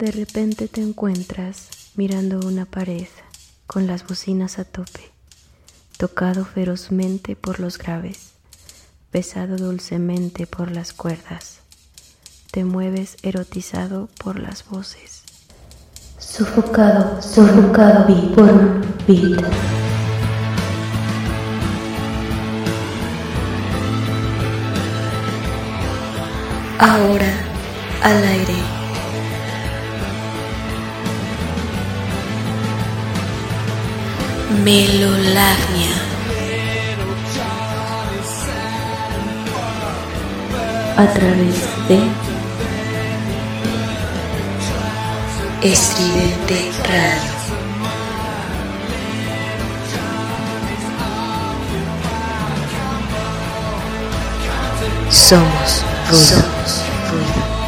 De repente te encuentras mirando una pared con las bocinas a tope, tocado ferozmente por los graves, besado dulcemente por las cuerdas. Te mueves erotizado por las voces. Sofocado, sofocado por un beat. Ahora al aire. Melolagnia. A través de Estridente Radio. Somos ruido. Somos ruido.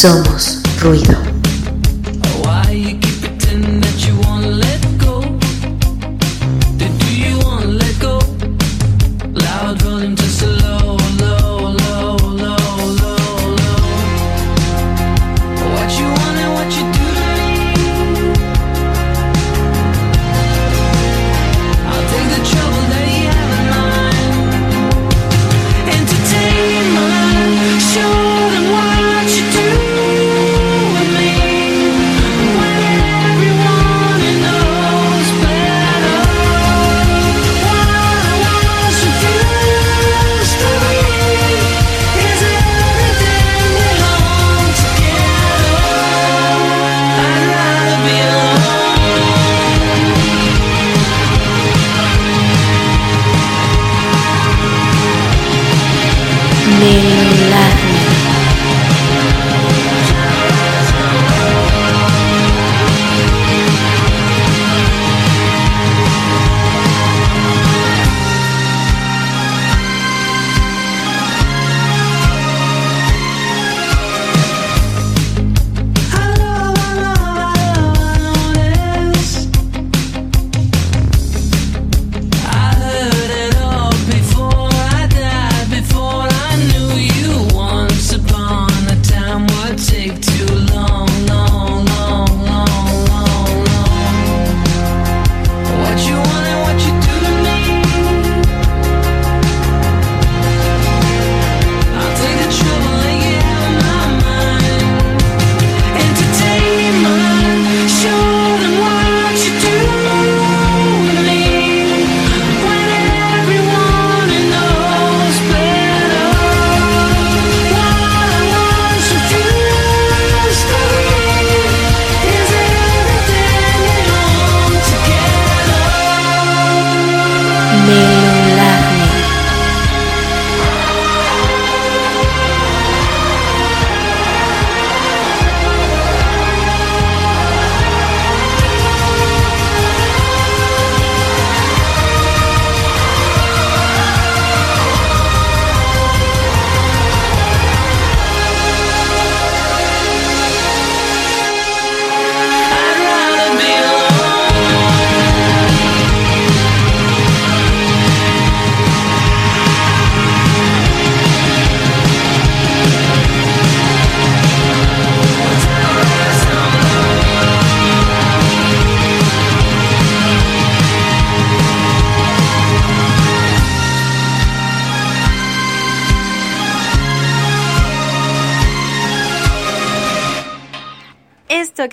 Somos ruido.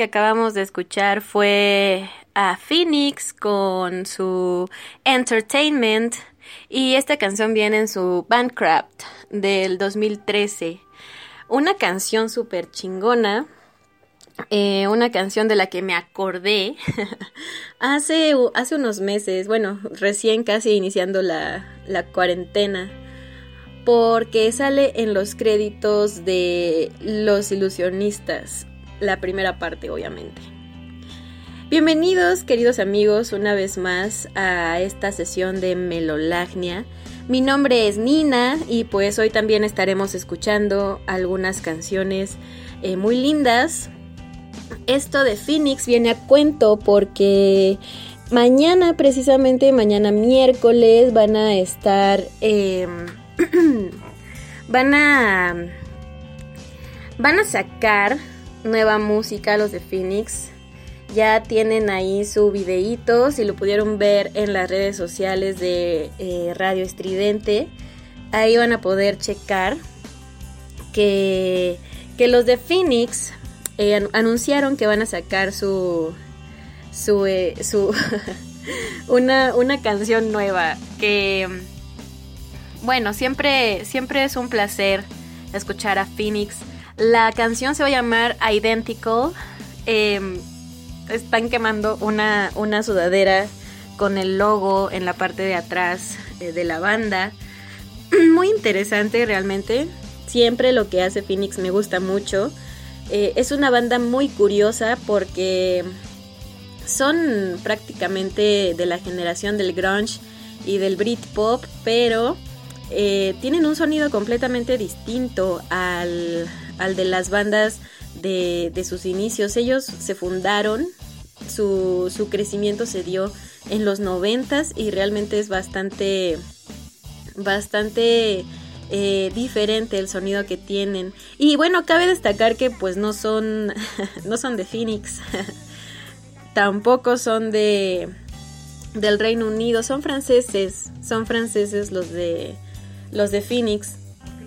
Acabamos de escuchar fue a Phoenix con su Entertainment y esta canción viene en su Bandcraft del 2013. Una canción súper chingona eh, una canción de la que me acordé hace, hace unos meses, bueno, recién casi iniciando la, la cuarentena, porque sale en los créditos de Los ilusionistas, la primera parte obviamente. Bienvenidos queridos amigos una vez más a esta sesión de Melolagnia. Mi nombre es Nina y pues hoy también estaremos escuchando algunas canciones eh, muy lindas. Esto de Phoenix viene a cuento porque mañana, precisamente mañana miércoles, van a estar... Em, van a... Van a sacar nueva música los de Phoenix. Ya tienen ahí su videíto, si lo pudieron ver en las redes sociales de eh, Radio Estridente. Ahí van a poder checar que, que los de Phoenix eh, anunciaron que van a sacar su su, eh, su una, una canción nueva que bueno siempre siempre es un placer escuchar a Phoenix la canción se va a llamar Identical em, están quemando una, una sudadera con el logo en la parte de atrás eh, de la banda. Muy interesante realmente. Siempre lo que hace Phoenix me gusta mucho. Eh, es una banda muy curiosa porque son prácticamente de la generación del grunge y del Britpop, pero eh, tienen un sonido completamente distinto al, de las bandas de, sus inicios. Ellos se fundaron, su, su crecimiento se dio en los noventas y realmente es bastante, bastante eh, diferente el sonido que tienen. Y bueno, cabe destacar que pues no son, no son de Phoenix, tampoco son de del Reino Unido, son franceses, son franceses los de los de Phoenix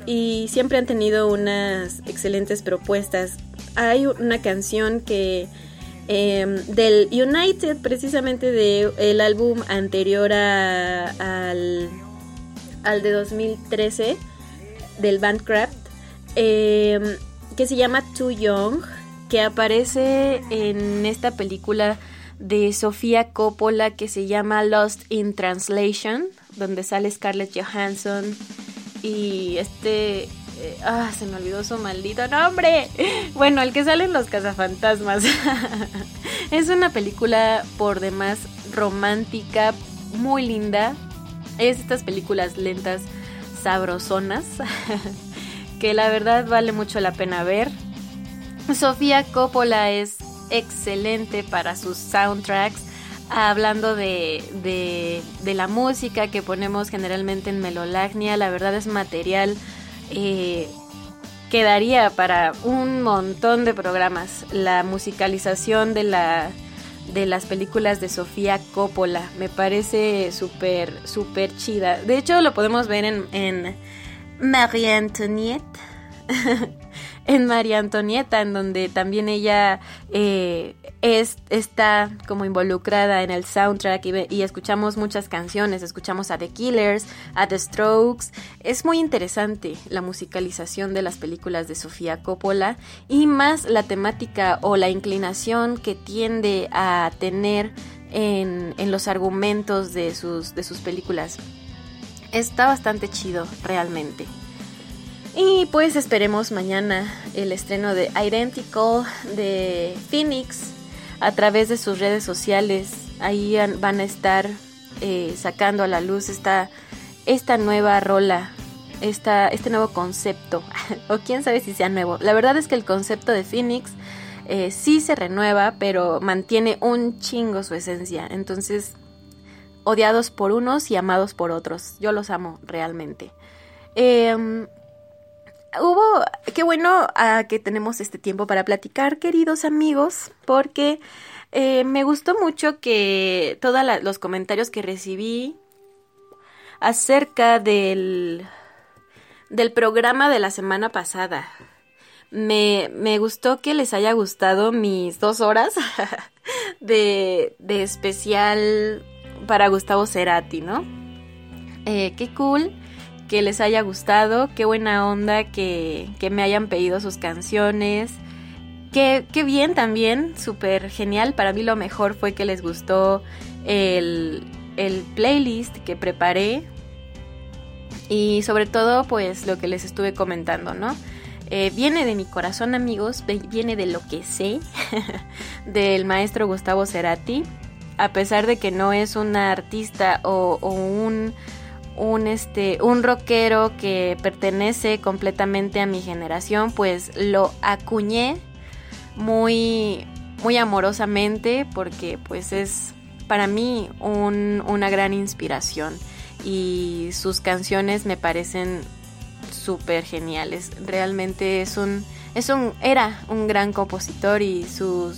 y siempre han tenido unas excelentes propuestas. Hay una canción que em, del United, precisamente del el álbum anterior al, al de 2013, del Bandcraft, em, que se llama Too Young, que aparece en esta película de Sofía Coppola que se llama Lost in Translation, donde sale Scarlett Johansson y este... Eh, ah, se me olvidó su maldito nombre. Bueno, el que sale en Los Cazafantasmas. es una película por demás romántica, muy linda. Es estas películas lentas sabrosonas que la verdad vale mucho la pena ver. Sofía Coppola es excelente para sus soundtracks, hablando de, de, la música que ponemos generalmente en Melolagnia, la verdad es material eh, que daría para un montón de programas. La musicalización de la de las películas de Sofía Coppola. Me parece súper, súper chida. De hecho, lo podemos ver en, en Marie Antoniette. en María Antonieta, en donde también ella eh, es, está como involucrada en el soundtrack y, y, escuchamos muchas canciones, escuchamos a The Killers, a The Strokes. Es muy interesante la musicalización de las películas de Sofía Coppola y más la temática o la inclinación que tiende a tener en, en los argumentos de sus, de sus películas. Está bastante chido realmente. Y pues esperemos mañana el estreno de Identical de Phoenix a través de sus redes sociales. Ahí van a estar eh, sacando a la luz esta, esta nueva rola, esta, este nuevo concepto. o quién sabe si sea nuevo. La verdad es que el concepto de Phoenix eh, sí se renueva, pero mantiene un chingo su esencia. Entonces, odiados por unos y amados por otros. Yo los amo realmente. Eh, hubo, qué bueno ah, que tenemos este tiempo para platicar, queridos amigos, porque eh, me gustó mucho que todos los comentarios que recibí acerca del, del programa de la semana pasada. Me, me gustó que les haya gustado mis dos horas de, de especial para Gustavo Cerati, ¿no? Eh, qué cool que les haya gustado, qué buena onda que, me hayan pedido sus canciones. qué, qué bien también, súper genial. Para mí lo mejor fue que les gustó el, el playlist que preparé y sobre todo pues lo que les estuve comentando, ¿no? Eh, viene de mi corazón amigos, viene de lo que sé del maestro Gustavo Cerati, a pesar de que no es un artista o, un, un, este, un rockero que pertenece completamente a mi generación, pues lo acuñé muy, muy amorosamente porque pues es para mí una gran inspiración y sus canciones me parecen súper geniales. Realmente es un, es un, era un gran compositor y sus,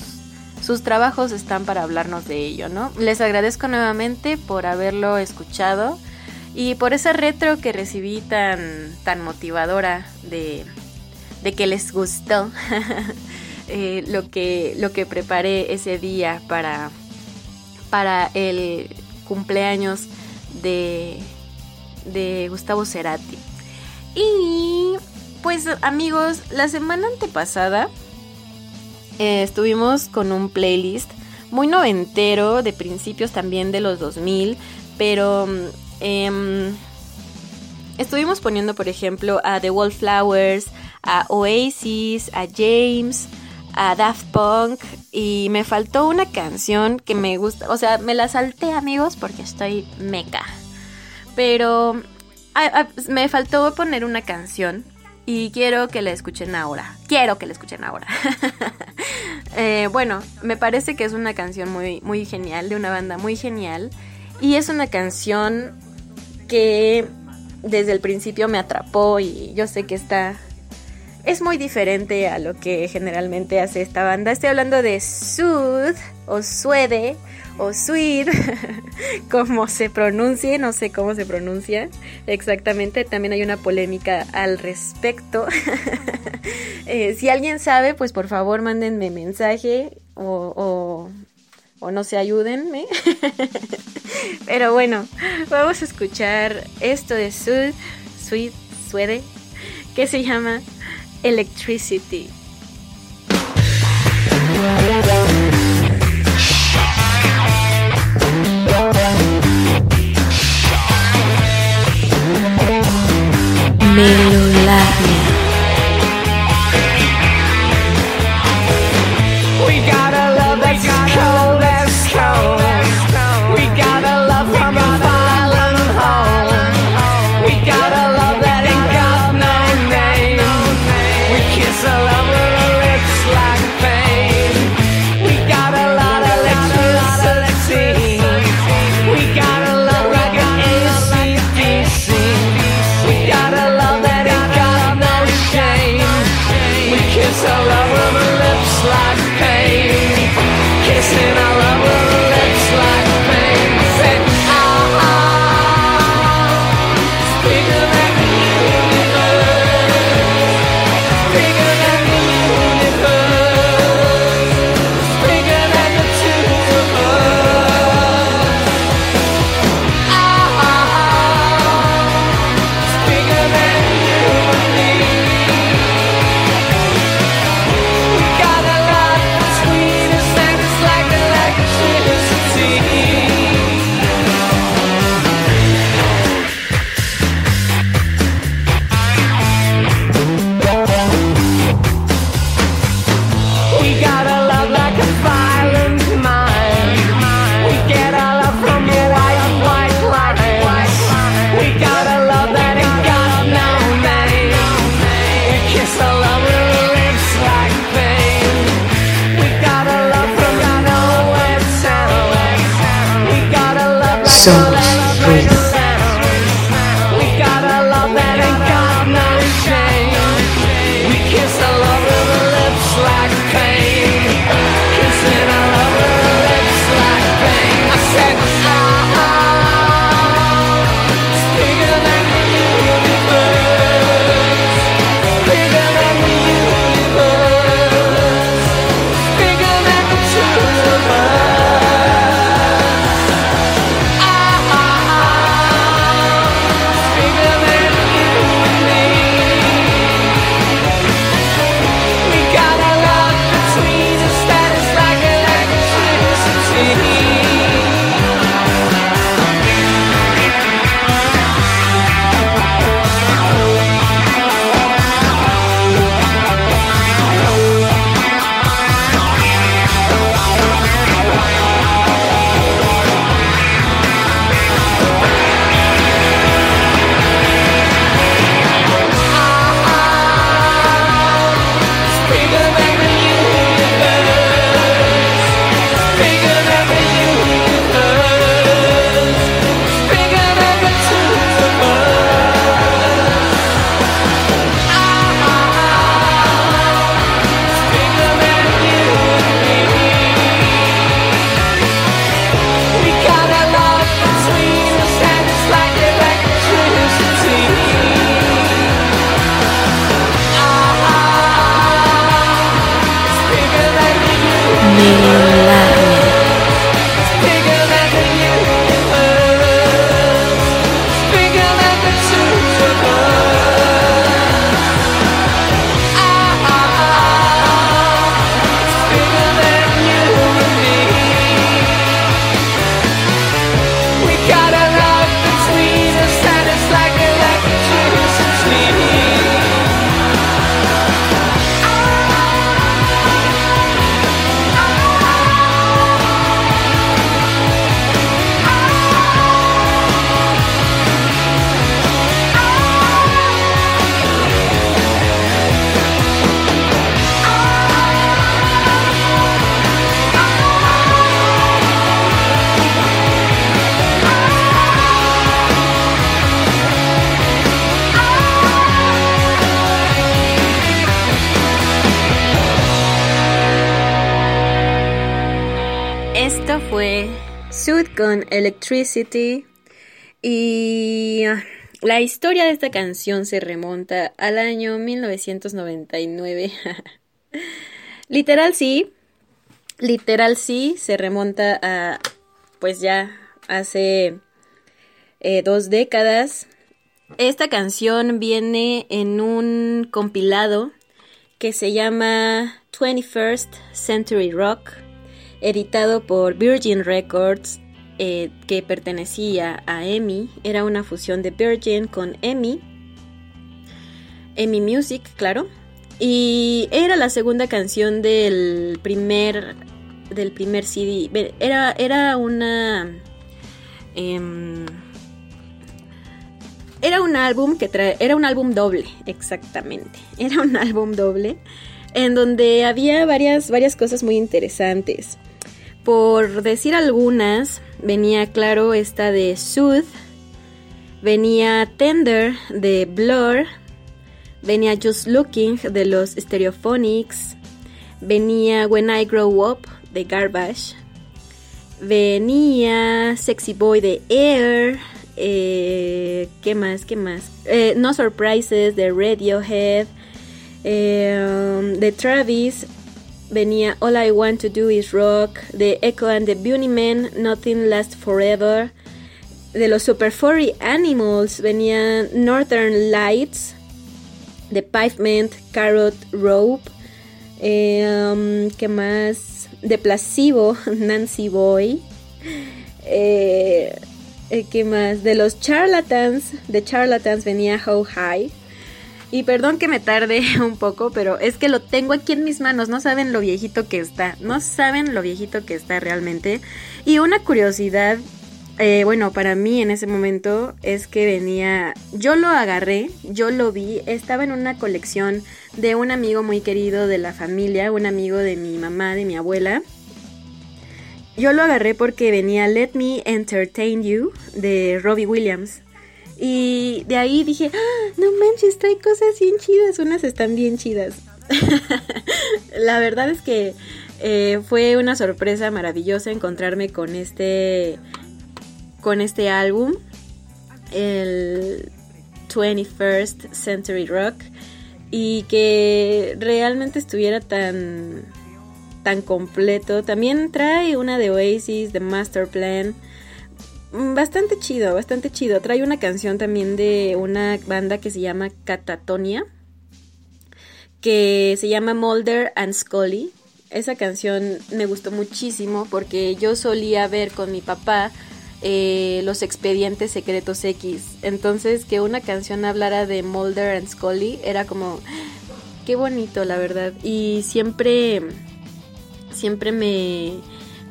sus trabajos están para hablarnos de ello, ¿no? Les agradezco nuevamente por haberlo escuchado y por esa retro que recibí tan, tan motivadora de, de que les gustó eh, lo, que, lo que preparé ese día para, para el cumpleaños de, de Gustavo Cerati. Y pues amigos, la semana antepasada eh, estuvimos con un playlist muy noventero, de principios también de los 2000, pero em, estuvimos poniendo, por ejemplo, a The Wallflowers, a Oasis, a James, a Daft Punk y me faltó una canción que me gusta, o sea, me la salté amigos porque estoy meca. Pero me faltó poner una canción y quiero que la escuchen ahora. Quiero que la escuchen ahora. Eh, bueno, me parece que es una canción muy, muy genial, de una banda muy genial. Y es una canción que desde el principio me atrapó y yo sé que está es muy diferente a lo que generalmente hace esta banda. Estoy hablando de Sud o Suede o Sweet, como se pronuncie, no sé cómo se pronuncia exactamente. También hay una polémica al respecto. Eh, si alguien sabe, pues por favor mándenme mensaje o no se ayúdenme. Pero bueno, vamos a escuchar esto de Sud, Sweet, Suede, que se llama electricity. Con Electricity. Y ah, la historia de esta canción se remonta al año 1999. literal sí, literal sí, se remonta a pues ya hace eh, dos décadas. Esta canción viene en un compilado que se llama 21st Century Rock, editado por Virgin Records, eh, que pertenecía a EMI. Era una fusión de Virgin con EMI. EMI Music, claro. Y era la segunda canción del primer del primer CD. Era, era una em, era un álbum que trae, era un álbum doble, exactamente. Era un álbum doble en donde había varias, varias cosas muy interesantes. Por decir algunas, venía claro esta de Sooth, venía Tender de Blur, venía Just Looking de los Stereophonics, venía When I Grow Up de Garbage, venía Sexy Boy de Air, eh, ¿Qué más? ¿Qué más? Eh, no Surprises de Radiohead. Eh, de Travis venía All I Want to Do Is Rock. De Echo and the Bunnymen, Nothing Lasts Forever. De los Super Furry Animals venía Northern Lights. De Pavement, Carrot Rope. Um, ¿Qué más? De Placebo, Nancy Boy. Eh, eh, ¿Qué más? De los charlatans, de charlatans venía How High. Y perdón que me tarde un poco, pero es que lo tengo aquí en mis manos. No saben lo viejito que está. No saben lo viejito que está realmente. Y una curiosidad, eh, bueno, para mí en ese momento es que venía. Yo lo agarré, yo lo vi. Estaba en una colección de un amigo muy querido de la familia, un amigo de mi mamá, de mi abuela. Yo lo agarré porque venía Let Me Entertain You de Robbie Williams. Y de ahí dije, ah, no manches, trae cosas bien chidas, unas están bien chidas. la verdad es que eh, fue una sorpresa maravillosa encontrarme con este, con este álbum, el 21st Century Rock, y que realmente estuviera tan tan completo. También trae una de Oasis, de Master Plan. Mm, bastante chido, bastante chido. Trae una canción también de una banda que se llama Catatonia. Que se llama Mulder and Scully. Esa canción me gustó muchísimo porque yo solía ver con mi papá eh, los expedientes secretos X. Entonces que una canción hablara de Mulder and Scully era como... Qué bonito, la verdad. Y siempre siempre me,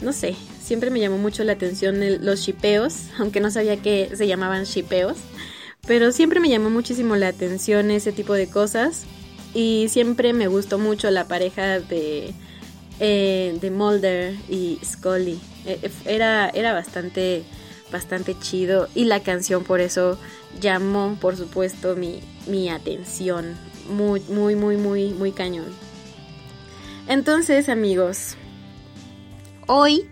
no sé, siempre me llamó mucho la atención los shipeos, aunque no sabía que se llamaban shipeos, pero siempre me llamó muchísimo la atención ese tipo de cosas y siempre me gustó mucho la pareja de, eh, de Mulder y Scully. E, e, era, era bastante, bastante chido y la canción por eso llamó, por supuesto, mi, mi atención. Muy, muy, muy, muy, muy cañón. Entonces, amigos, hoy,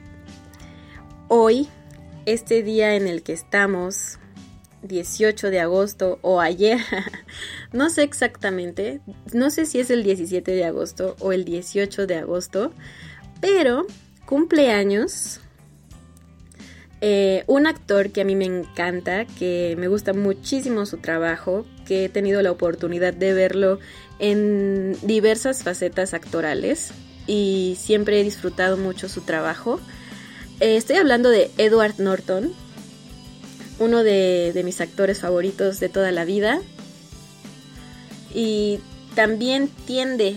hoy, este día en el que estamos, 18 de agosto o ayer, no sé exactamente, no sé si es el 17 de agosto o el 18 de agosto, pero cumpleaños eh, un actor que a mí me encanta, que me gusta muchísimo su trabajo, que he tenido la oportunidad de verlo en diversas facetas actorales y siempre he disfrutado mucho su trabajo. Eh, estoy hablando de Edward Norton, uno de, mis actores favoritos de toda la vida. Y también tiende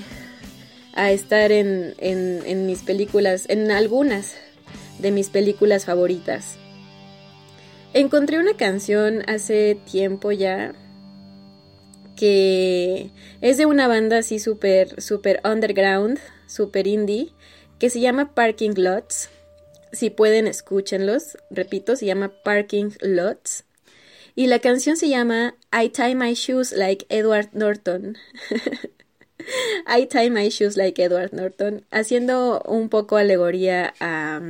a estar en, mis películas, en algunas de mis películas favoritas. Encontré una canción hace tiempo ya que es de una banda así súper, súper underground, súper indie, que se llama Parking Lots. Si pueden, escúchenlos. Repito, se llama Parking Lots. Y la canción se llama I Tie My Shoes Like Edward Norton. I Tie My Shoes Like Edward Norton, haciendo un poco alegoría a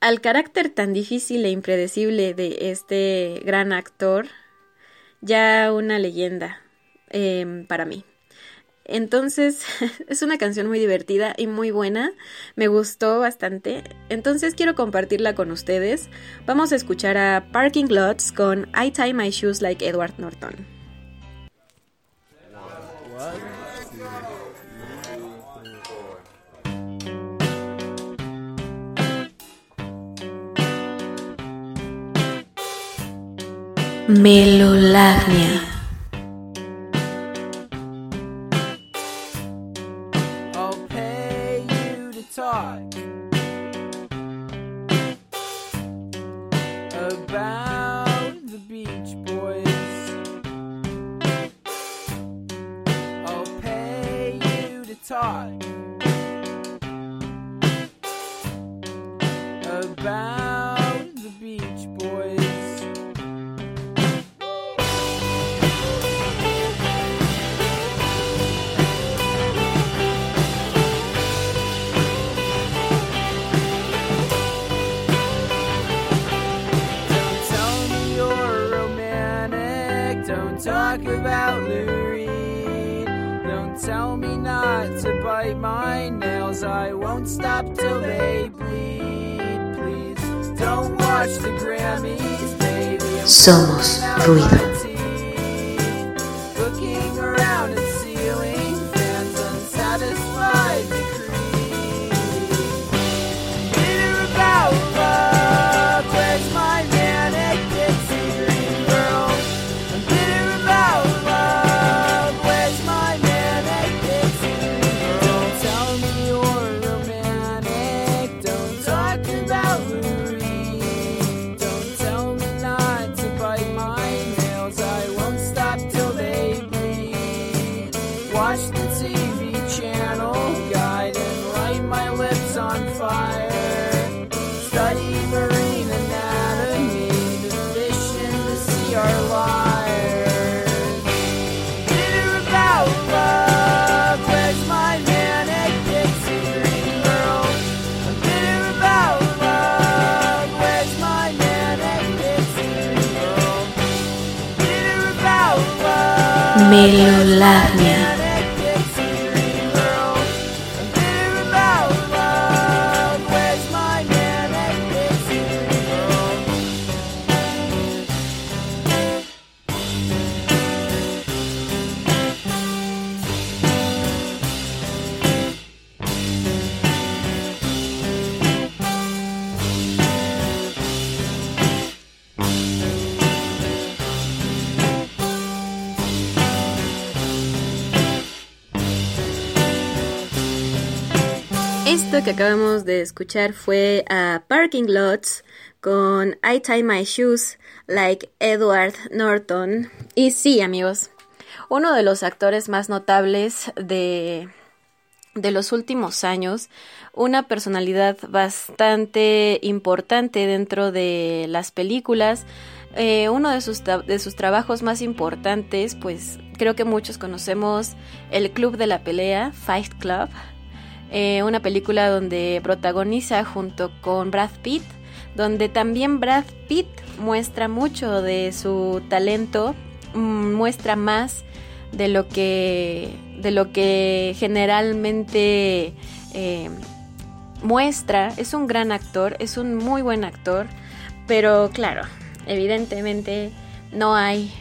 al carácter tan difícil e impredecible de este gran actor, ya una leyenda em, para mí. Entonces, es una canción muy divertida y muy buena. Me gustó bastante. Entonces, quiero compartirla con ustedes. Vamos a escuchar a Parking Lots con I Tie My Shoes Like Edward Norton. Melolagnia. Melolarnia. Que acabamos de escuchar fue a Parking Lots con I Tie My Shoes Like Edward Norton. Y sí, amigos, uno de los actores más notables de, de los últimos años, una personalidad bastante importante dentro de las películas. Eh, uno de sus, de sus trabajos más importantes, pues creo que muchos conocemos el Club de la Pelea, Fight Club, eh, una película donde protagoniza junto con Brad Pitt, donde también Brad Pitt muestra mucho de su talento, mm, muestra más de lo que de lo que generalmente eh, muestra. Es un gran actor, es un muy buen actor, pero claro, evidentemente no hay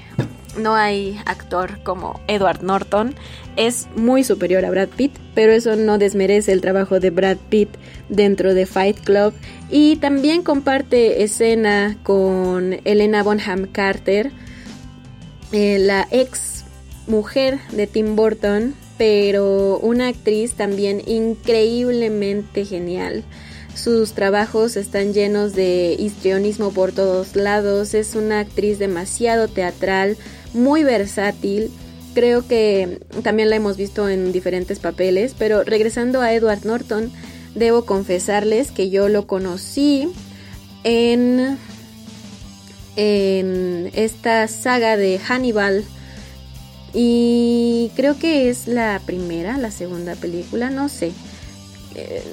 no hay actor como Edward Norton. Es muy superior a Brad Pitt, pero eso no desmerece el trabajo de Brad Pitt dentro de Fight Club. Y también comparte escena con Elena Bonham Carter, eh, la ex mujer de Tim Burton, pero una actriz también increíblemente genial. Sus trabajos están llenos de histrionismo por todos lados. Es una actriz demasiado teatral, muy versátil. Creo que también la hemos visto en diferentes papeles, pero regresando a Edward Norton, debo confesarles que yo lo conocí en, en esta saga de Hannibal. Y creo que es la primera, la segunda película, no sé. Eh,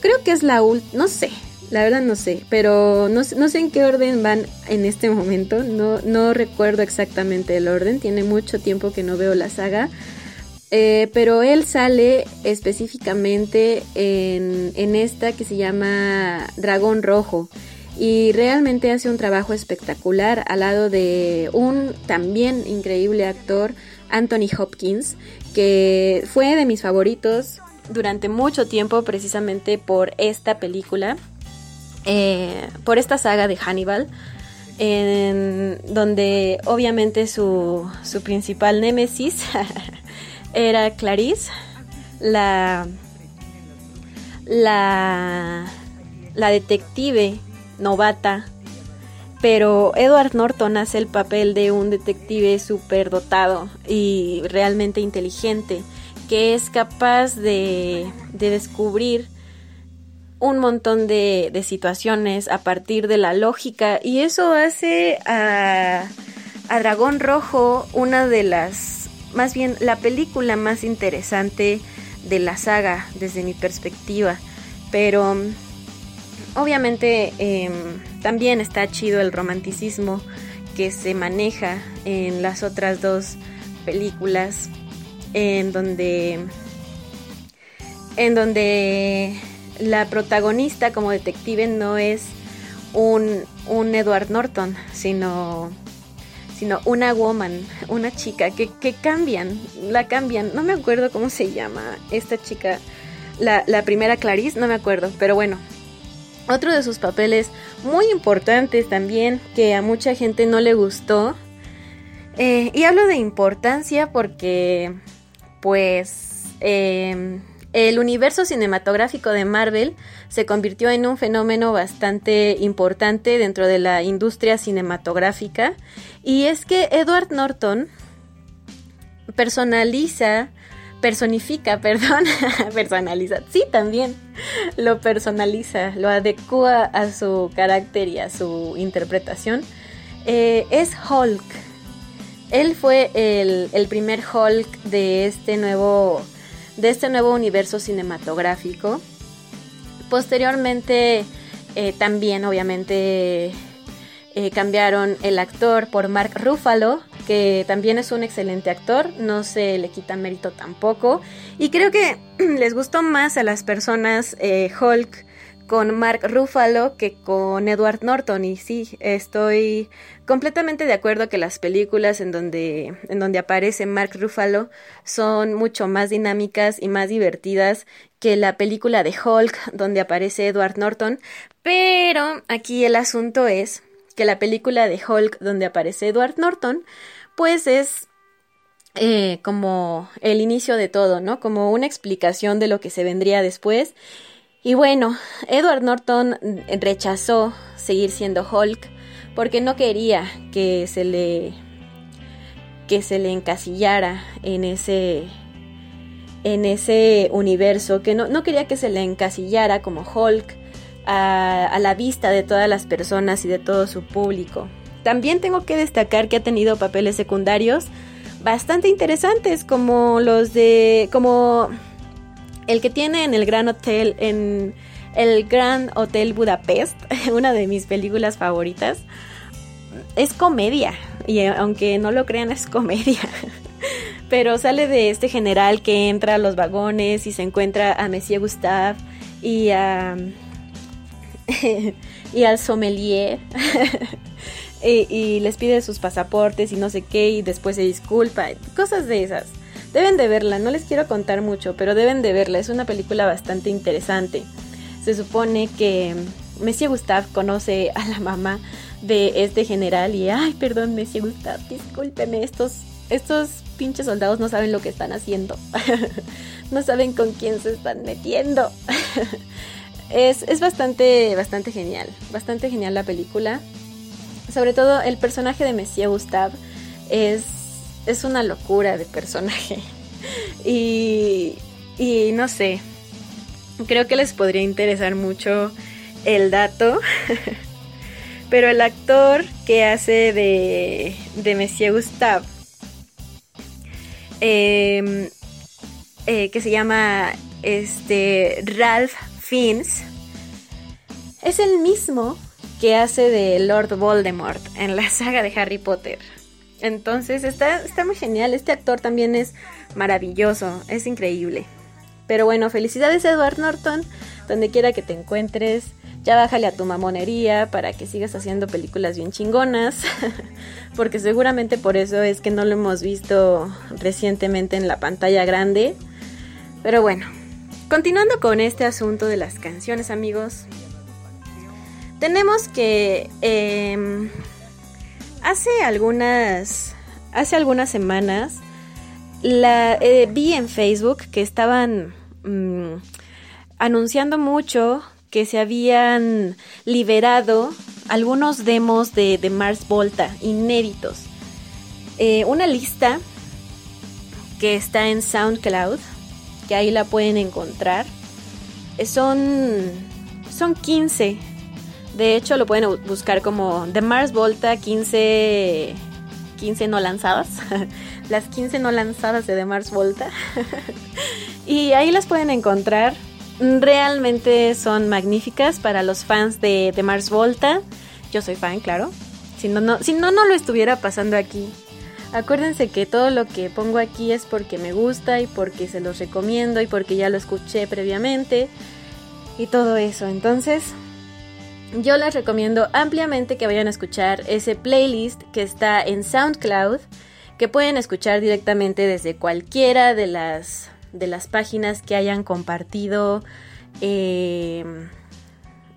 creo que es la última, no sé. La verdad no sé, pero no, no, sé en qué orden van en este momento. No, no recuerdo exactamente el orden. Tiene mucho tiempo que no veo la saga. Eh, pero él sale específicamente en, en esta que se llama Dragón Rojo y realmente hace un trabajo espectacular al lado de un también increíble actor, Anthony Hopkins, que fue de mis favoritos durante mucho tiempo precisamente por esta película, eh, por esta saga de Hannibal, en donde obviamente su, su principal némesis era Clarice, la, la, la detective novata, pero Edward Norton hace el papel de un detective súper dotado y realmente inteligente, que es capaz de, de descubrir un montón de, de, situaciones a partir de la lógica y eso hace a, a Dragón Rojo una de las, más bien la película más interesante de la saga desde mi perspectiva, pero Obviamente em, también está chido el romanticismo que se maneja en las otras dos películas en donde en donde la protagonista como detective no es un, un Edward Norton, sino sino una woman, una chica que, que, cambian, la cambian. No me acuerdo cómo se llama esta chica, la, la primera Clarice, no me acuerdo, pero bueno, otro de sus papeles muy importantes también que a mucha gente no le gustó. Eh, y hablo de importancia porque pues em, el universo cinematográfico de Marvel se convirtió en un fenómeno bastante importante dentro de la industria cinematográfica. Y es que Edward Norton personaliza personifica, perdón, personaliza, sí también, lo personaliza, lo adecua a su carácter y a su interpretación, eh, es Hulk. Él fue el, el, primer Hulk de este nuevo, de este nuevo universo cinematográfico. Posteriormente, eh, también obviamente eh, cambiaron el actor por Mark Ruffalo, que también es un excelente actor, no se le quita mérito tampoco. Y creo que les gustó más a las personas eh, Hulk con Mark Ruffalo que con Edward Norton. Y sí, estoy completamente de acuerdo que las películas en donde, en donde aparece Mark Ruffalo son mucho más dinámicas y más divertidas que la película de Hulk donde aparece Edward Norton. Pero aquí el asunto es que la película de Hulk donde aparece Edward Norton, pues es eh, como el inicio de todo, ¿no? Como una explicación de lo que se vendría después. Y bueno, Edward Norton rechazó seguir siendo Hulk porque no quería que se le que se le encasillara en ese en ese universo, que no, no quería que se le encasillara como Hulk a, la vista de todas las personas y de todo su público. También tengo que destacar que ha tenido papeles secundarios bastante interesantes como los de como el que tiene en el Gran Hotel en el Gran Hotel Budapest, una de mis películas favoritas. Es comedia y aunque no lo crean es comedia. Pero sale de este general que entra a los vagones y se encuentra a Monsieur Gustave y a y al sommelier y, les pide sus pasaportes y no sé qué y después se disculpa, cosas de esas. Deben de verla, no les quiero contar mucho, pero deben de verla, es una película bastante interesante. Se supone que Monsieur Gustave conoce a la mamá de este general y, ay, perdón, Monsieur Gustave, discúlpeme, estos, estos pinches soldados no saben lo que están haciendo. no saben con quién se están metiendo. Es, bastante, bastante genial, bastante genial la película. Sobre todo el personaje de Monsieur Gustave es, es una locura de personaje. Y, y no sé, creo que les podría interesar mucho el dato. Pero el actor que hace de, de Monsieur Gustave, em, eh, que se llama este, Ralph Fins es el mismo que hace de Lord Voldemort en la saga de Harry Potter. Entonces está, está muy genial, este actor también es maravilloso, es increíble. Pero bueno, felicidades Edward Norton, donde quiera que te encuentres. Ya bájale a tu mamonería para que sigas haciendo películas bien chingonas. Porque seguramente por eso es que no lo hemos visto recientemente en la pantalla grande. Pero bueno, continuando con este asunto de las canciones amigos. Tenemos que... Em, hace algunas... Hace algunas semanas la, eh, vi en Facebook que estaban mm, anunciando mucho que se habían liberado algunos demos de, Mars Volta inéditos. Eh, una lista que está en SoundCloud, que ahí la pueden encontrar. Eh, son, son 15. De hecho, lo pueden buscar como The Mars Volta 15, 15 no lanzadas. las 15 no lanzadas de The Mars Volta. y ahí las pueden encontrar. Realmente son magníficas para los fans de, The Mars Volta. Yo soy fan, claro. Si no, no, lo estuviera pasando aquí. Acuérdense que todo lo que pongo aquí es porque me gusta y porque se los recomiendo y porque ya lo escuché previamente y todo eso. Entonces, yo les recomiendo ampliamente que vayan a escuchar ese playlist que está en SoundCloud que pueden escuchar directamente desde cualquiera de las, de las páginas que hayan compartido em,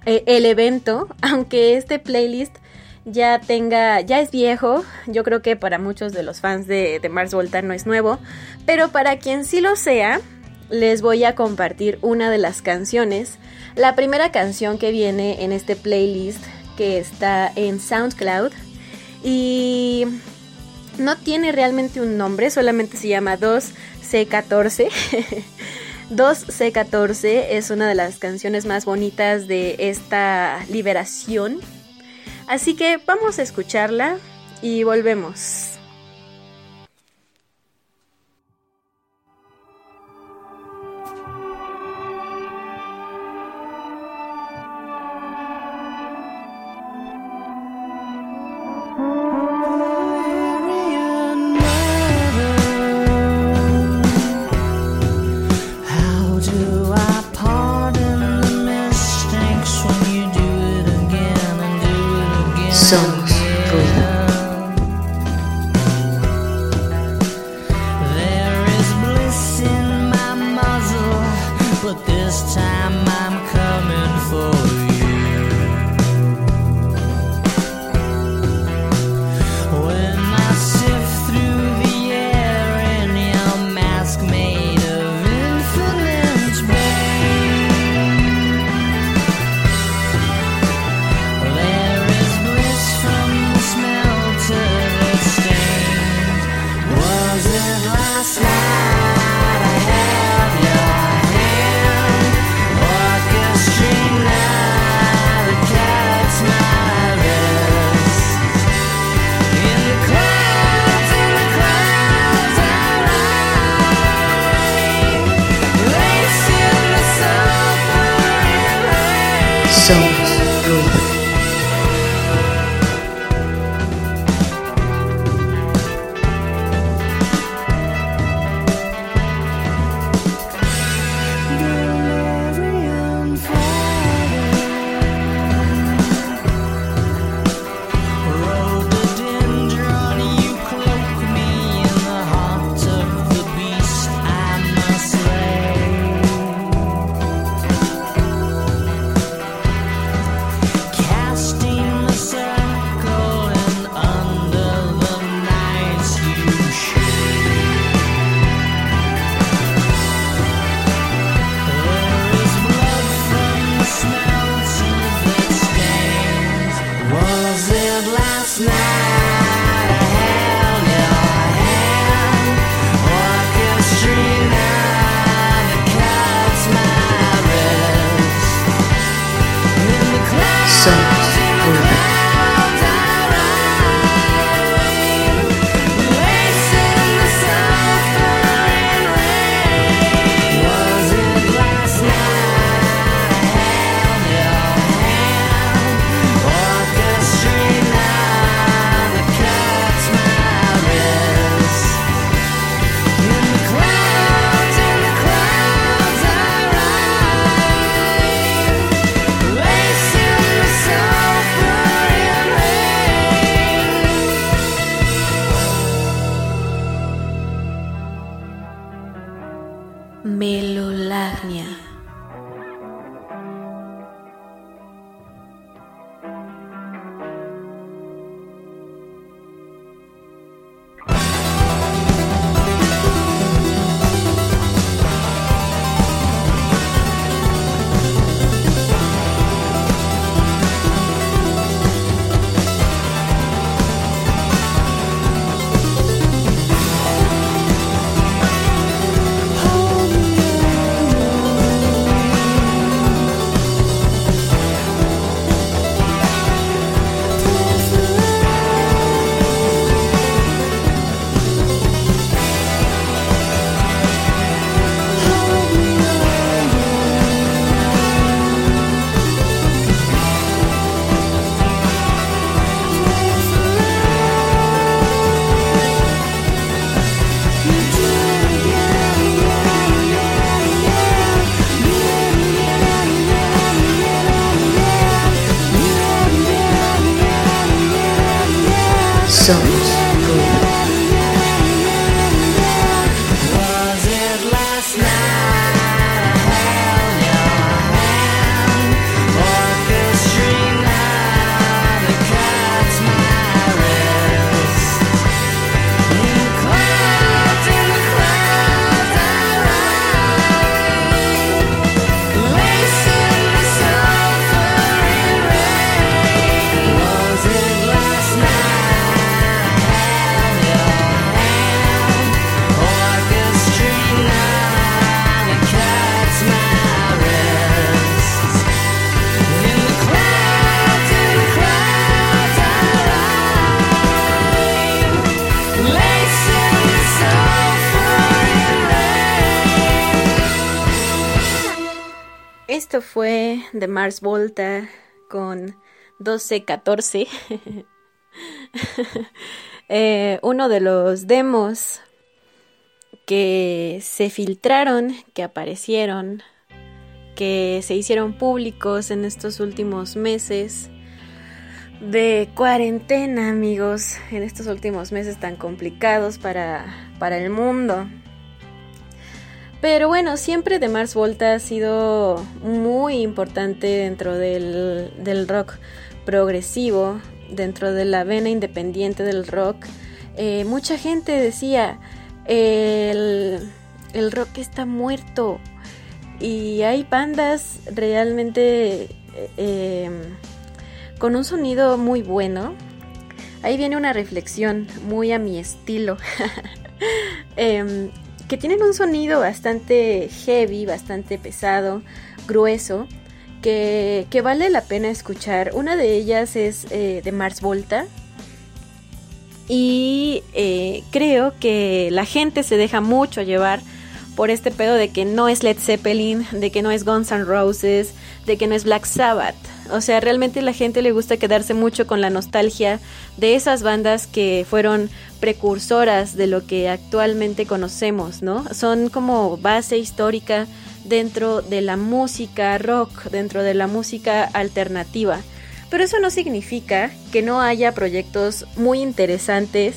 e, el evento, aunque este playlist ya tenga, ya es viejo, yo creo que para muchos de los fans de, de Mars Volta no es nuevo, pero para quien sí lo sea, les voy a compartir una de las canciones. La primera canción que viene en este playlist que está en SoundCloud y no tiene realmente un nombre, solamente se llama 2C14. 2C14 es una de las canciones más bonitas de esta liberación. Así que vamos a escucharla y volvemos. Smell de Mars Volta con 12-14. Eh, uno de los demos que se filtraron, que aparecieron, que se hicieron públicos en estos últimos meses de cuarentena, amigos, en estos últimos meses tan complicados para, para el mundo. Pero bueno, siempre de Mars Volta ha sido muy importante dentro del, del rock progresivo, dentro de la vena independiente del rock. Eh, mucha gente decía, el, el rock está muerto. Y hay bandas realmente eh, con un sonido muy bueno. Ahí viene una reflexión muy a mi estilo. Em, que tienen un sonido bastante heavy, bastante pesado, grueso, que, que vale la pena escuchar. Una de ellas es eh, de Mars Volta. Y eh, creo que la gente se deja mucho llevar por este pedo de que no es Led Zeppelin, de que no es Guns N' Roses, de que no es Black Sabbath. O sea, realmente la gente le gusta quedarse mucho con la nostalgia de esas bandas que fueron precursoras de lo que actualmente conocemos, ¿no? Son como base histórica dentro de la música rock, dentro de la música alternativa. Pero eso no significa que no haya proyectos muy interesantes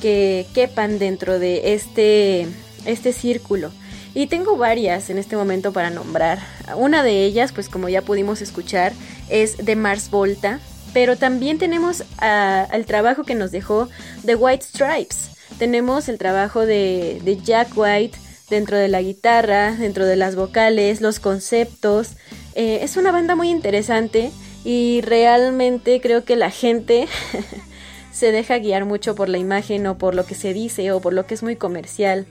que quepan dentro de este, este círculo. Y tengo varias en este momento para nombrar. Una de ellas, pues como ya pudimos escuchar, es de Mars Volta. Pero también tenemos ah, el trabajo que nos dejó The White Stripes. Tenemos el trabajo de, Jack White dentro de la guitarra, dentro de las vocales, los conceptos. Eh, es una banda muy interesante y realmente creo que la gente se deja guiar mucho por la imagen o por lo que se dice o por lo que es muy comercial.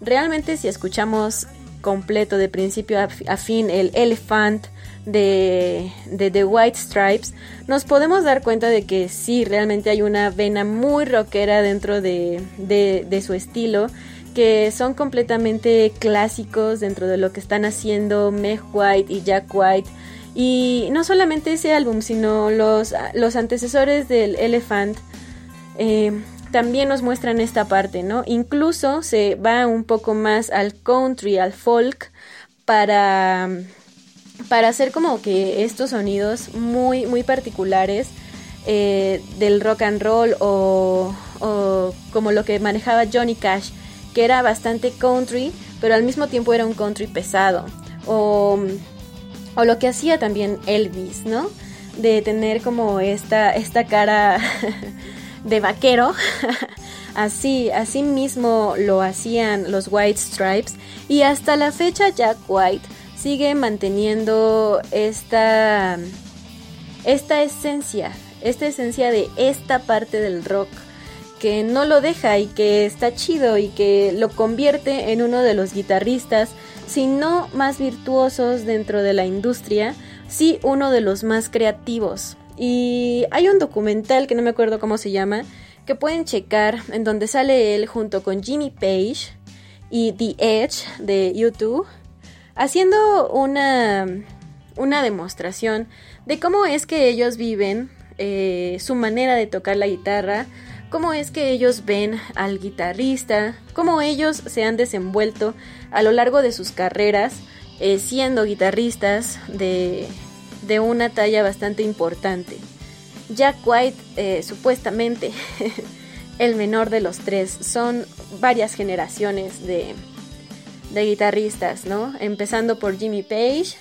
Realmente si escuchamos completo de principio a fin el Elephant de, de The White Stripes, nos podemos dar cuenta de que sí, realmente hay una vena muy rockera dentro de, de, su estilo que son completamente clásicos dentro de lo que están haciendo Meg White y Jack White. Y no solamente ese álbum, sino los, los antecesores del Elephant eh, también nos muestran esta parte, ¿no? Incluso se va un poco más al country, al folk, para, para hacer como que estos sonidos muy, muy particulares eh, del rock and roll o, o como lo que manejaba Johnny Cash que era bastante country, pero al mismo tiempo era un country pesado. O, o lo que hacía también Elvis, ¿no? De tener como esta, esta cara de vaquero. así, así mismo lo hacían los White Stripes. Y hasta la fecha Jack White sigue manteniendo esta, esta esencia, esta esencia de esta parte del rock que no lo deja y que está chido y que lo convierte en uno de los guitarristas, si no más virtuosos dentro de la industria, sí uno de los más creativos. Y hay un documental que no me acuerdo cómo se llama, que pueden checar, en donde sale él junto con Jimmy Page y The Edge de YouTube, haciendo una, una demostración de cómo es que ellos viven, eh, su manera de tocar la guitarra, cómo es que ellos ven al guitarrista, cómo ellos se han desenvuelto a lo largo de sus carreras eh, siendo guitarristas de, de, una talla bastante importante. Jack White eh, supuestamente el menor de los tres. Son varias generaciones de, de guitarristas, ¿no? Empezando por Jimmy Page,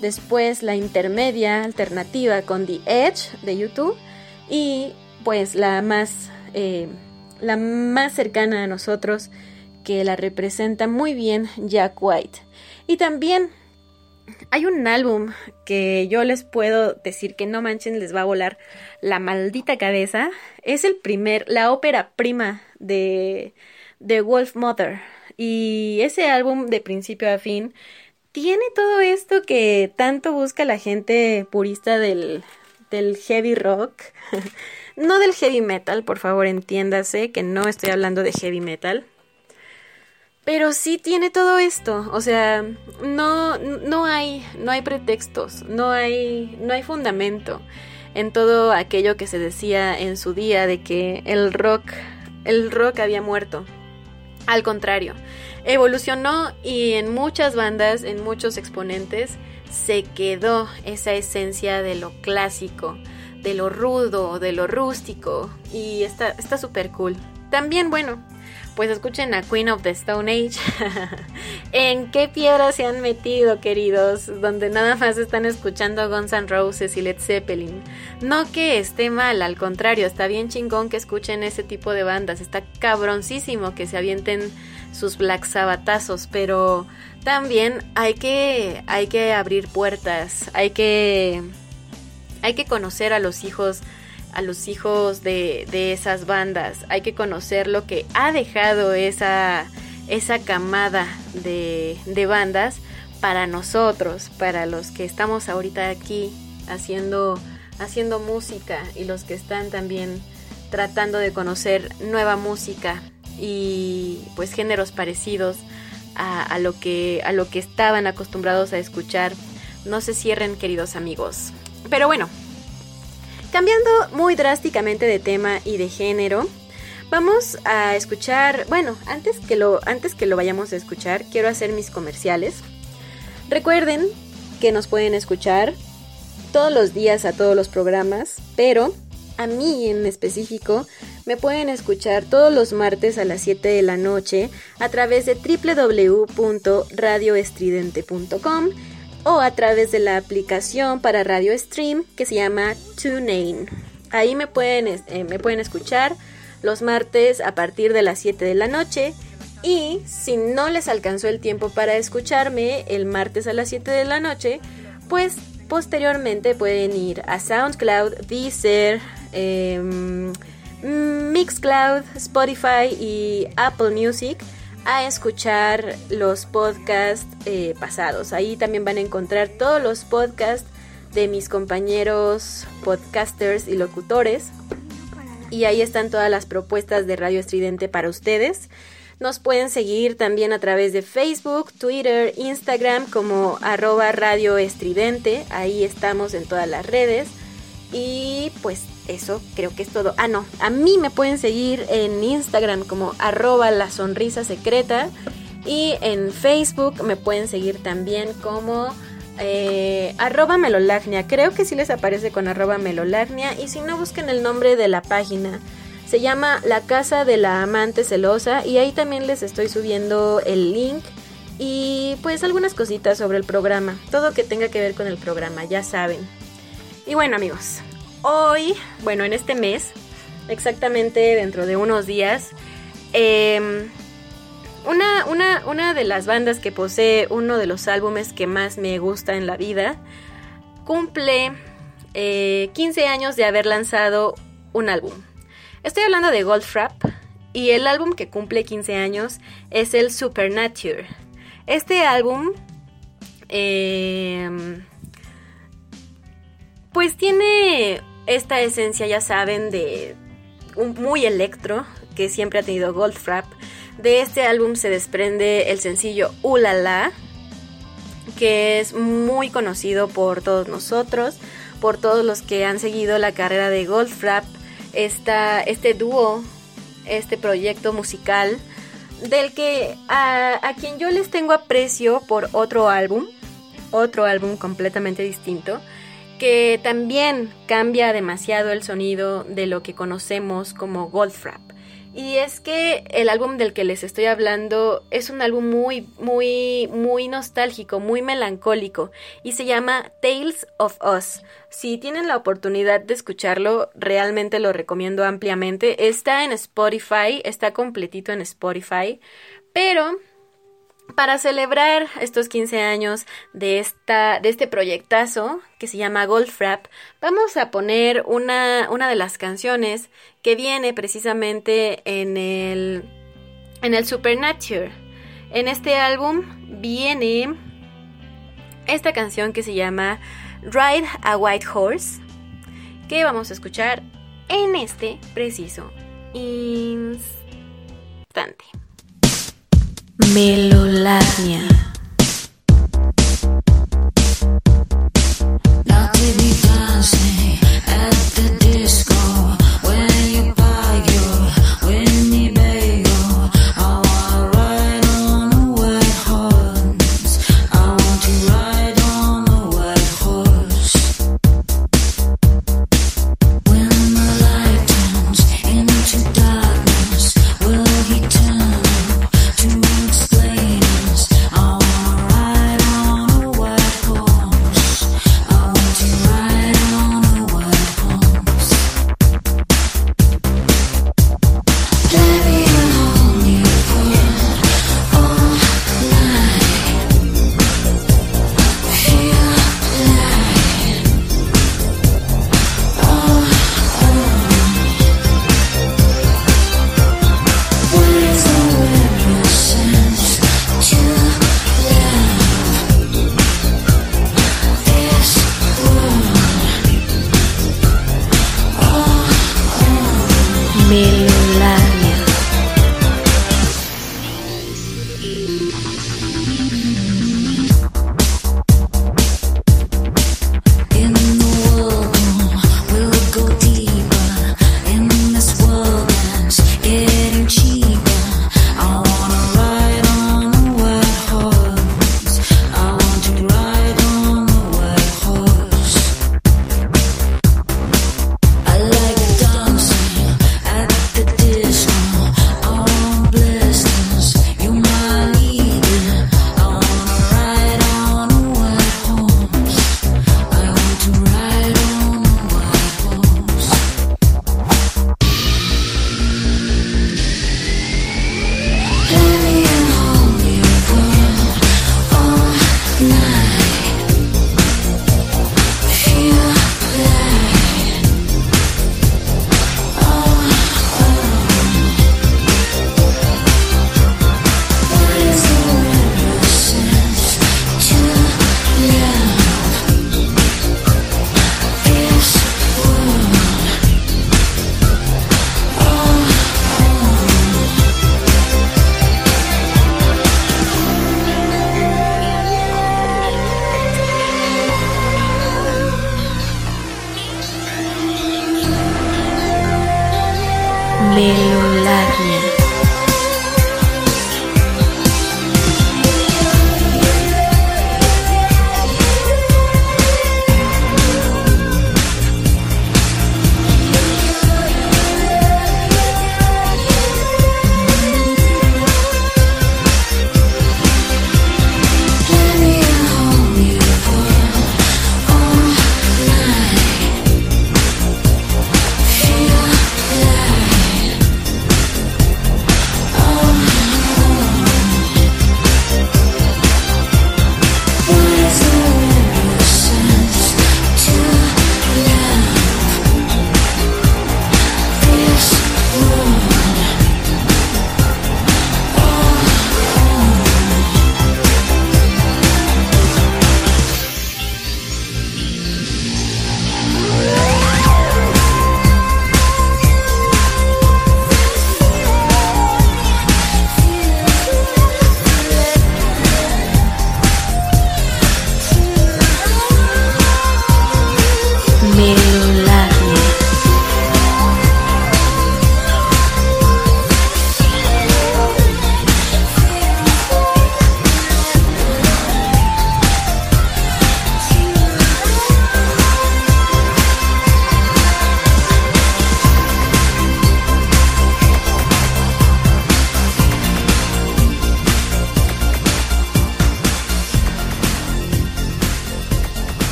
después la intermedia alternativa con The Edge de YouTube y pues la más, eh, la más cercana a nosotros que la representa muy bien Jack White. Y también hay un álbum que yo les puedo decir que no manchen, les va a volar la maldita cabeza. Es el primer, la ópera prima de, de Wolf Mother. Y ese álbum de principio a fin tiene todo esto que tanto busca la gente purista del, del heavy rock. no del heavy metal, por favor entiéndase que no estoy hablando de heavy metal. Pero sí tiene todo esto, o sea, no, no hay, no hay pretextos, no hay, no hay fundamento en todo aquello que se decía en su día de que el rock, el rock había muerto. Al contrario, evolucionó y en muchas bandas, en muchos exponentes, se quedó esa esencia de lo clásico, de lo rudo, de lo rústico y está súper cool. También, bueno, pues escuchen a Queen of the Stone Age. ¿En qué piedra se han metido, queridos? Donde nada más están escuchando Guns N' Roses y Led Zeppelin. No que esté mal, al contrario, está bien chingón que escuchen ese tipo de bandas. Está cabroncísimo que se avienten sus Black Sabbathazos, pero también hay que, hay que abrir puertas, hay que, hay que conocer a los hijos a los hijos de, de, esas bandas. Hay que conocer lo que ha dejado esa, esa camada de, de, bandas para nosotros, para los que estamos ahorita aquí haciendo, haciendo música y los que están también tratando de conocer nueva música y pues géneros parecidos a, lo que, a lo que estaban acostumbrados a escuchar. No se cierren, queridos amigos. Pero bueno, Cambiando muy drásticamente de tema y de género, vamos a escuchar, bueno, antes que lo antes que lo vayamos a escuchar, quiero hacer mis comerciales. Recuerden que nos pueden escuchar todos los días a todos los programas, pero a mí en específico me pueden escuchar todos los martes a las 7 de la noche a través de www.radioestridente.com o a través de la aplicación para radio stream que se llama TuneIn. Ahí me pueden, eh, me pueden escuchar los martes a partir de las 7 de la noche. Y si no les alcanzó el tiempo para escucharme el martes a las 7 de la noche, pues posteriormente pueden ir a SoundCloud, Deezer, em, Mixcloud, Spotify y Apple Music a escuchar los podcasts eh, pasados. Ahí también van a encontrar todos los podcasts de mis compañeros podcasters y locutores. Y ahí están todas las propuestas de Radio Estridente para ustedes. Nos pueden seguir también a través de Facebook, Twitter, Instagram como arroba Radio Estridente. Ahí estamos en todas las redes. Y pues eso creo que es todo. Ah, no, a mí me pueden seguir en Instagram como arroba la sonrisa secreta y en Facebook me pueden seguir también como eh, arroba melolagnia. Creo que sí les aparece con arroba melolagnia y si no busquen el nombre de la página. Se llama La Casa de la Amante Celosa y ahí también les estoy subiendo el link y pues algunas cositas sobre el programa. Todo que tenga que ver con el programa, ya saben. Y bueno amigos, hoy, bueno, en este mes, exactamente dentro de unos días, eh, una, una, una, de las bandas que posee uno de los álbumes que más me gusta en la vida, cumple eh, 15 años de haber lanzado un álbum. Estoy hablando de Goldfrapp y el álbum que cumple 15 años es el Supernature. Este álbum... Eh, pues tiene esta esencia, ya saben, de un muy electro que siempre ha tenido Goldfrapp. De este álbum se desprende el sencillo Ulala, que es muy conocido por todos nosotros, por todos los que han seguido la carrera de Goldfrapp, este dúo, este proyecto musical, del que a quien yo les tengo aprecio por otro álbum, otro álbum completamente distinto, que también cambia demasiado el sonido de lo que conocemos como Goldfrapp. Y es que el álbum del que les estoy hablando es un álbum muy, muy, muy nostálgico, muy melancólico y se llama Tales of Us. Si tienen la oportunidad de escucharlo, realmente lo recomiendo ampliamente. Está en Spotify, está completito en Spotify, pero para celebrar estos 15 años de, esta, de este proyectazo que se llama Goldfrapp, vamos a poner una, una de las canciones que viene precisamente en el, en el Supernature. En este álbum viene esta canción que se llama Ride a White Horse, que vamos a escuchar en este preciso instante. Melolagnia.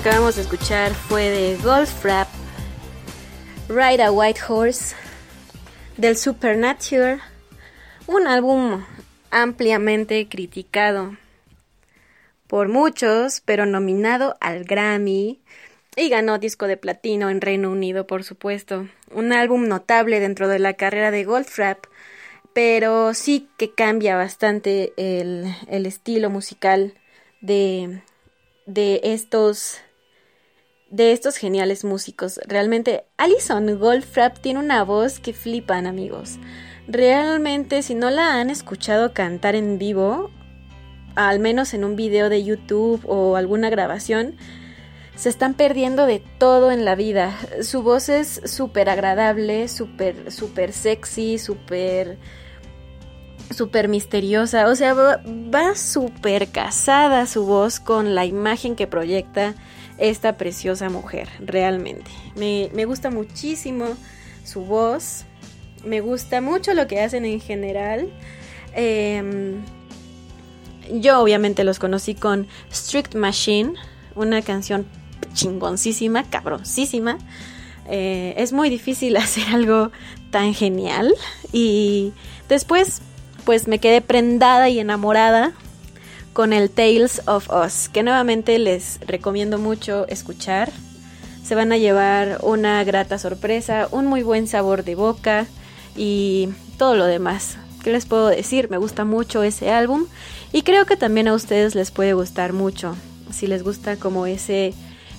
Acabamos de escuchar fue de Golf Rap, Ride a White Horse, del Supernatural, un álbum ampliamente criticado por muchos, pero nominado al Grammy y ganó disco de platino en Reino Unido, por supuesto. Un álbum notable dentro de la carrera de Goldfrapp, pero sí que cambia bastante el, el estilo musical de, de estos de estos geniales músicos. Realmente Alison Goldfrapp tiene una voz que flipan, amigos. Realmente si no la han escuchado cantar en vivo, al menos en un video de YouTube o alguna grabación, se están perdiendo de todo en la vida. Su voz es súper agradable, súper, súper sexy, súper, súper misteriosa. O sea, va, súper casada su voz con la imagen que proyecta esta preciosa mujer, realmente. Me, me gusta muchísimo su voz. Me gusta mucho lo que hacen en general. Eh, yo obviamente los conocí con Strict Machine, una canción chingoncísima, cabroncísima. Eh, es muy difícil hacer algo tan genial. Y después, pues me quedé prendada y enamorada con el Tales of Us, que nuevamente les recomiendo mucho escuchar. Se van a llevar una grata sorpresa, un muy buen sabor de boca y todo lo demás. ¿Qué les puedo decir? Me gusta mucho ese álbum y creo que también a ustedes les puede gustar mucho. Si les gusta como ese,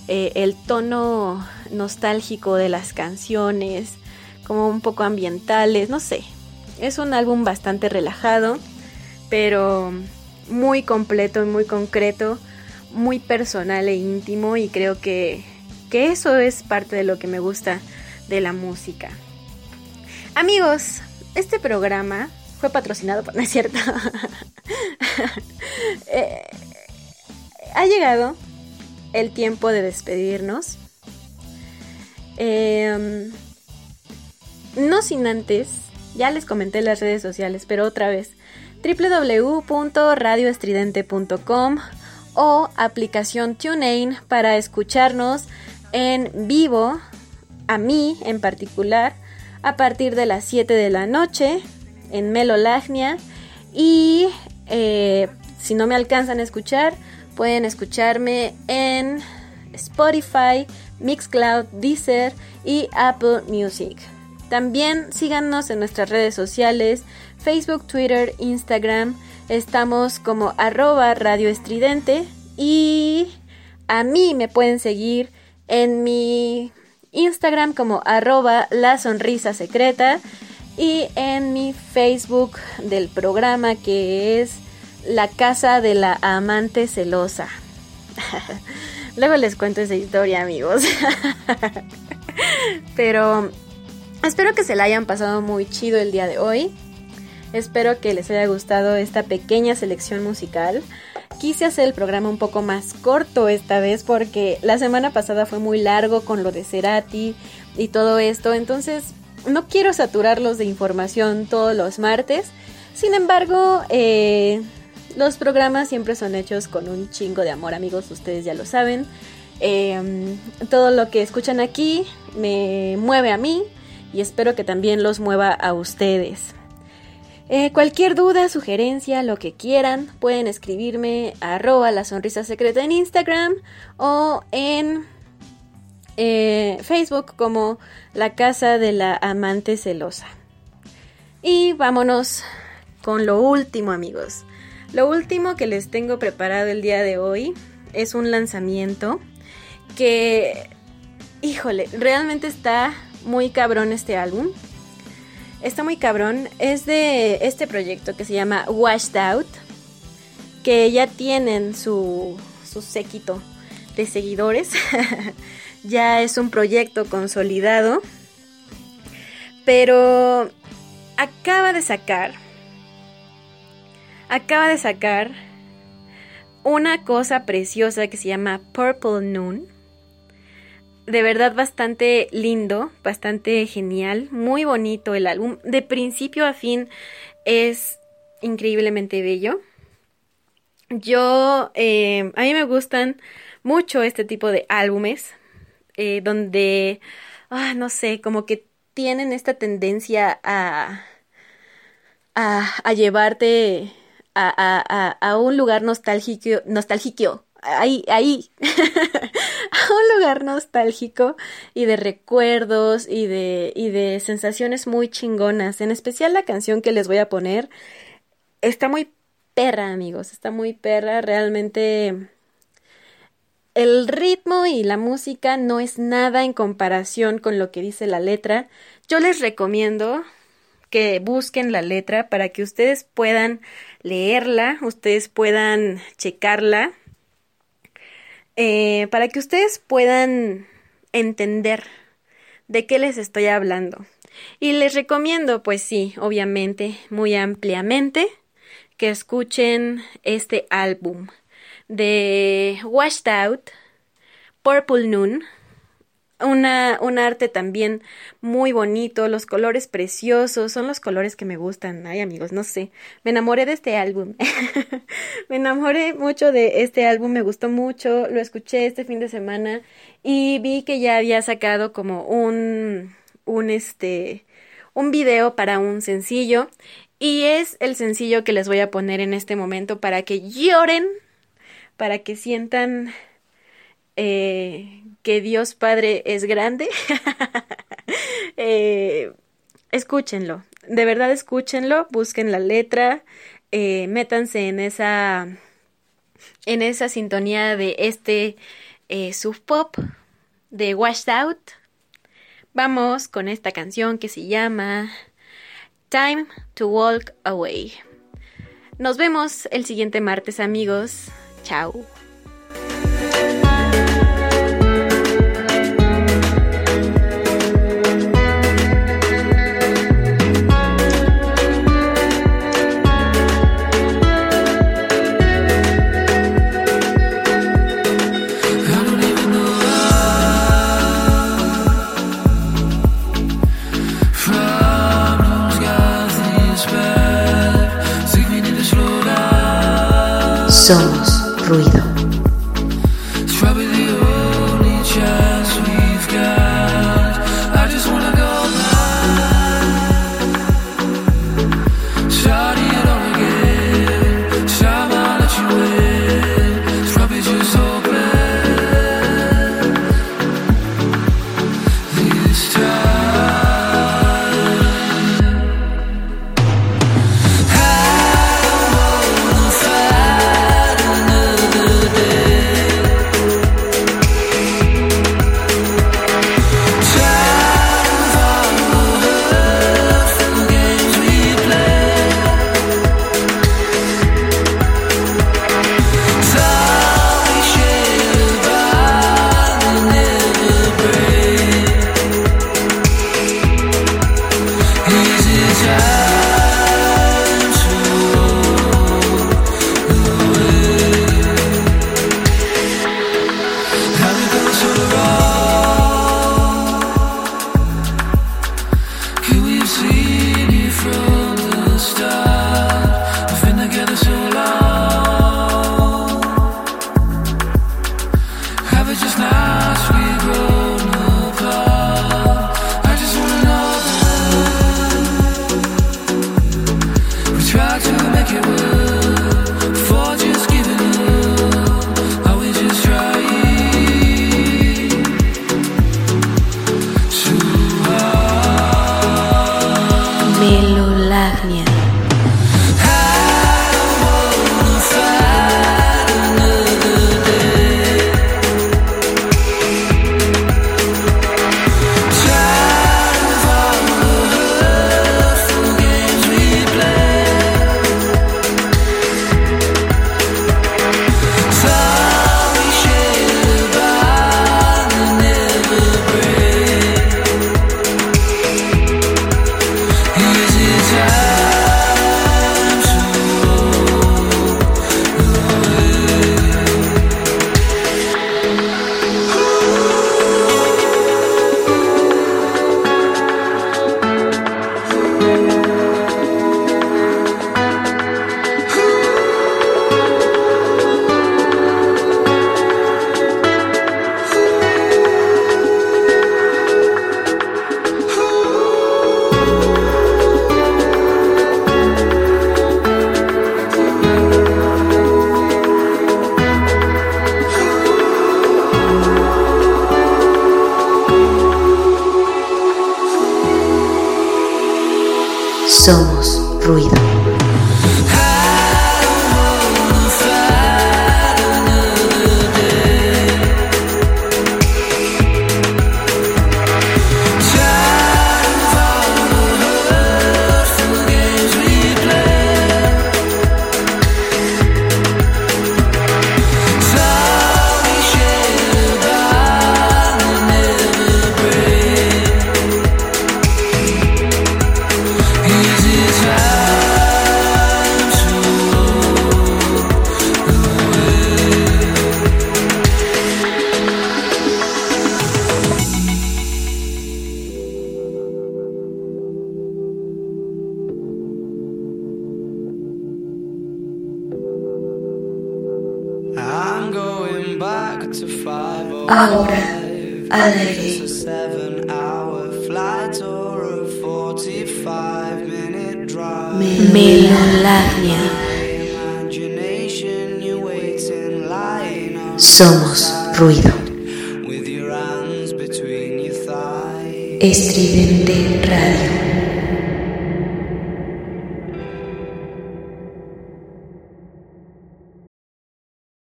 eh, el tono nostálgico de las canciones, como un poco ambientales, no sé. Es un álbum bastante relajado, pero muy completo y muy concreto, muy personal e íntimo y creo que, que eso es parte de lo que me gusta de la música. Amigos, este programa fue patrocinado por, no es cierto. Eh, ha llegado el tiempo de despedirnos. Eh, no sin antes, ya les comenté en las redes sociales, pero otra vez, www.radioestridente.com o aplicación TuneIn para escucharnos en vivo, a mí en particular, a partir de las 7 de la noche en Melolagnia y eh, si no me alcanzan a escuchar, pueden escucharme en Spotify, Mixcloud, Deezer y Apple Music. También síganos en nuestras redes sociales, Facebook, Twitter, Instagram. Estamos como arroba Radio Estridente y a mí me pueden seguir en mi Instagram como arroba La Sonrisa Secreta y en mi Facebook del programa que es La Casa de la Amante Celosa. Luego les cuento esa historia amigos. Pero espero que se la hayan pasado muy chido el día de hoy. Espero que les haya gustado esta pequeña selección musical. Quise hacer el programa un poco más corto esta vez porque la semana pasada fue muy largo con lo de Cerati y todo esto. Entonces no quiero saturarlos de información todos los martes. Sin embargo, eh, los programas siempre son hechos con un chingo de amor, amigos. Ustedes ya lo saben. Eh, todo lo que escuchan aquí me mueve a mí y espero que también los mueva a ustedes. Eh, cualquier duda, sugerencia, lo que quieran, pueden escribirme a arroba la sonrisa secreta en Instagram o en eh, Facebook como la casa de la amante celosa. Y vámonos con lo último amigos. Lo último que les tengo preparado el día de hoy es un lanzamiento que, híjole, realmente está muy cabrón este álbum. Está muy cabrón. Es de este proyecto que se llama Washed Out. Que ya tienen su, su séquito de seguidores. ya es un proyecto consolidado. Pero acaba de sacar. Acaba de sacar una cosa preciosa que se llama Purple Noon de verdad bastante lindo, bastante genial, muy bonito el álbum. De principio a fin es increíblemente bello. Yo, eh, a mí me gustan mucho este tipo de álbumes eh, donde, ah, no sé, como que tienen esta tendencia a, a, a llevarte a, a, a, a un lugar nostálgico, nostálgico, ahí, ahí, a un lugar nostálgico y de recuerdos y de, y de sensaciones muy chingonas. En especial la canción que les voy a poner está muy perra, amigos, está muy perra, realmente el ritmo y la música no es nada en comparación con lo que dice la letra. Yo les recomiendo que busquen la letra para que ustedes puedan leerla, ustedes puedan checarla, eh, para que ustedes puedan entender de qué les estoy hablando. Y les recomiendo, pues sí, obviamente, muy ampliamente, que escuchen este álbum de Washed Out, Purple Noon, un arte también muy bonito, los colores preciosos, son los colores que me gustan. Ay, amigos, no sé. Me enamoré de este álbum. me enamoré mucho de este álbum, me gustó mucho, lo escuché este fin de semana y vi que ya había sacado como un un este un video para un sencillo y es el sencillo que les voy a poner en este momento para que lloren, para que sientan eh, que Dios Padre es grande. eh, escúchenlo, de verdad escúchenlo, busquen la letra, eh, métanse en esa en esa sintonía de este eh, sub pop de Washed Out. Vamos con esta canción que se llama Time to Walk Away. Nos vemos el siguiente martes, amigos. Chao. Somos ruido.